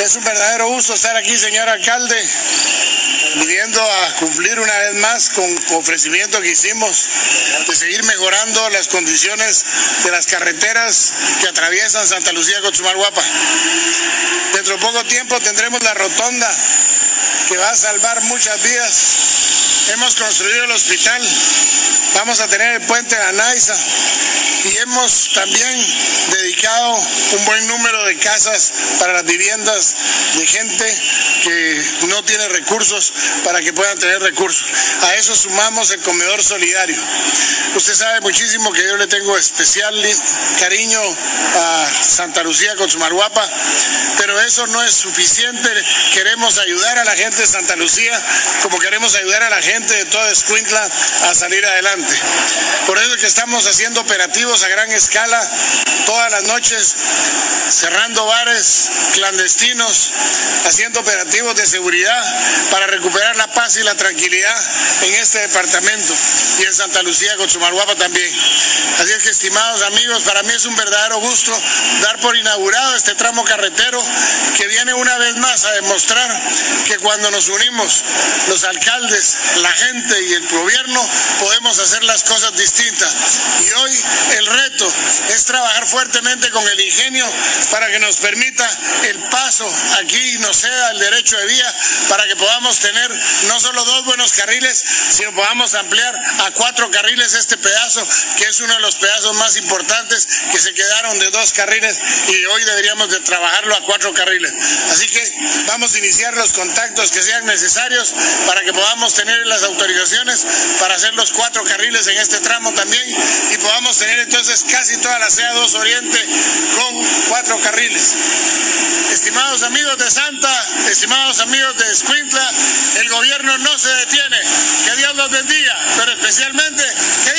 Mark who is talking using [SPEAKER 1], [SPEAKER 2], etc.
[SPEAKER 1] Es un verdadero gusto estar aquí, señor alcalde, viniendo a cumplir una vez más con ofrecimiento que hicimos de seguir mejorando las condiciones de las carreteras que atraviesan Santa Lucía con Guapa. Dentro de poco tiempo tendremos la rotonda que va a salvar muchas vidas. Hemos construido el hospital, vamos a tener el puente de Anaiza y hemos también dedicado un buen número de casas para las viviendas de gente que no tiene recursos para que puedan tener recursos. A eso sumamos el comedor solidario. Usted sabe muchísimo que yo le tengo especial cariño a Santa Lucía con su Marguapa, pero eso no es suficiente. Queremos ayudar a la gente de Santa Lucía como queremos ayudar a la gente de toda Escuintla a salir adelante. Por eso es que estamos haciendo operativos a gran escala todas las noches, cerrando bares clandestinos, haciendo operativos de seguridad para recuperar la paz y la tranquilidad en este departamento y en Santa Lucía con Chumalhuapa también. Así es que, estimados amigos, para mí es un verdadero gusto dar por inaugurado este tramo carretero que viene una vez más a demostrar que cuando nos unimos los alcaldes, la gente y el gobierno podemos hacer las cosas distintas. Y hoy el reto es trabajar fuertemente con el ingenio para que nos permita el paso aquí y nos ceda el derecho de vía para que podamos tener no solo dos buenos carriles, sino podamos ampliar a cuatro carriles este pedazo, que es uno de los pedazos más importantes que se quedaron de dos carriles y hoy deberíamos de trabajarlo a cuatro carriles. Así que vamos a iniciar los contactos que sean necesarios para que podamos tener las autorizaciones para hacer los cuatro carriles en este tramo también y podamos tener entonces casi toda la CA2 Oriente con cuatro carriles. Estimados amigos de Santa, estimados amigos de Escuintla, el gobierno no se detiene. Que Dios los bendiga, pero especialmente que